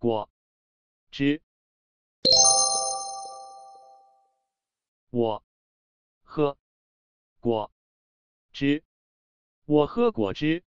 果汁。我喝果汁。我喝果汁